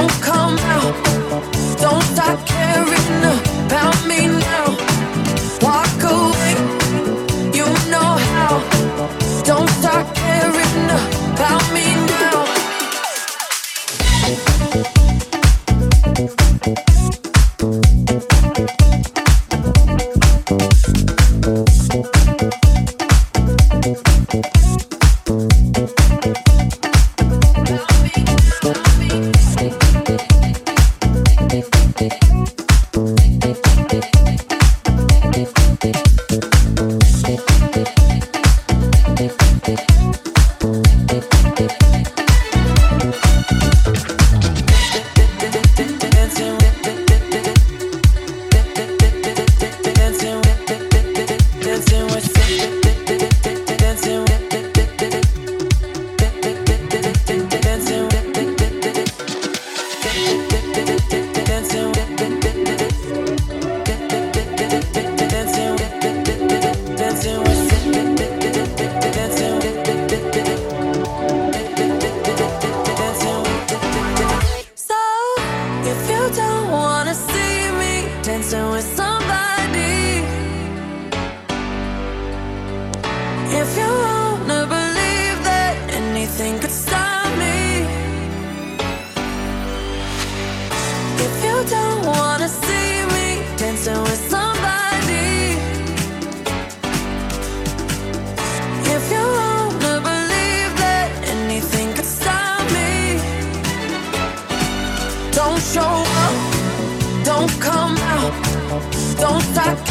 Don't come out. Don't me now.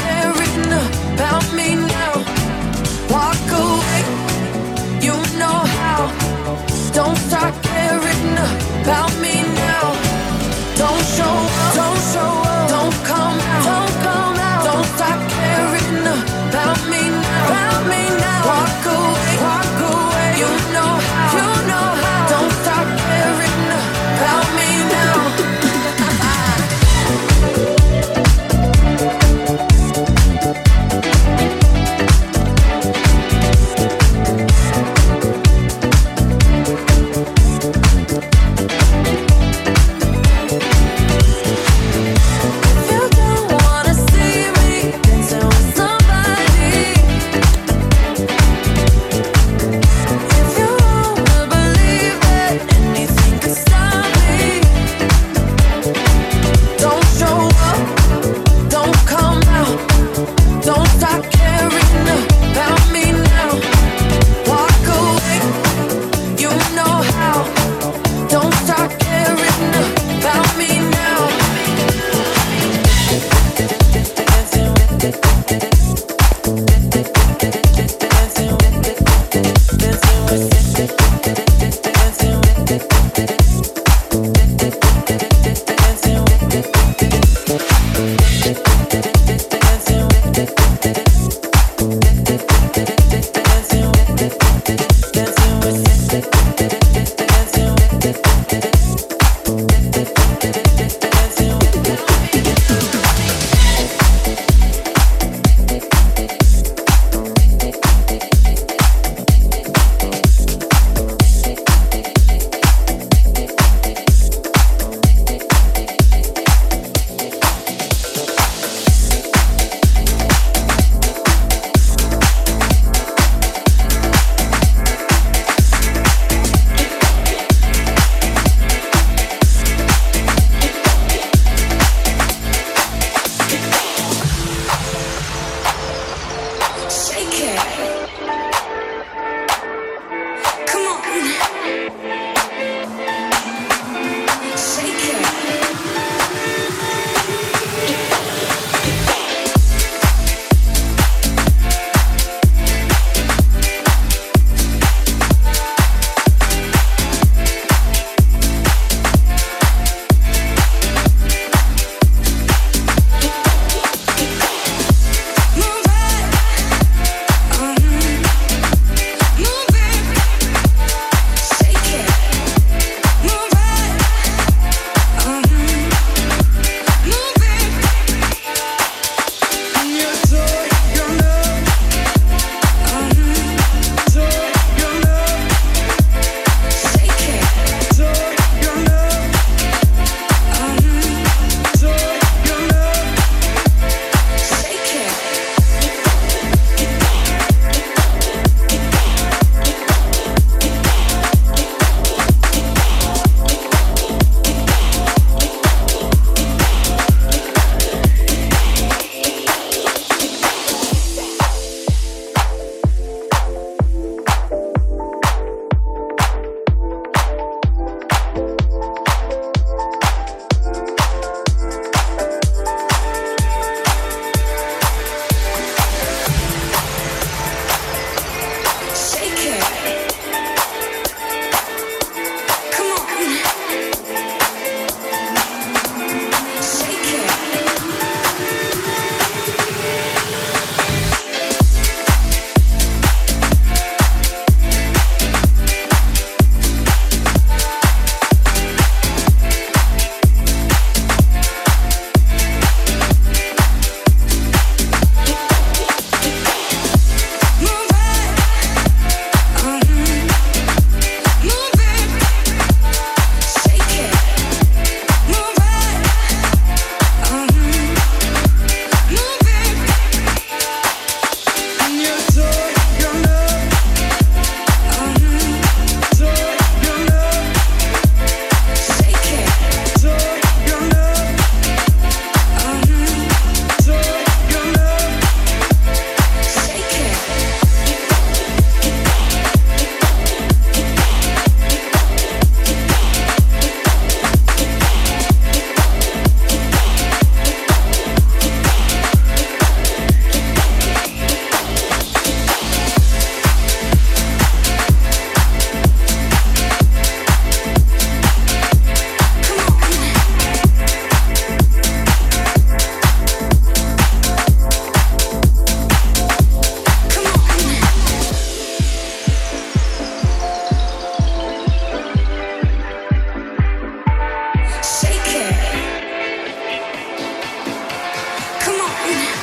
Yeah.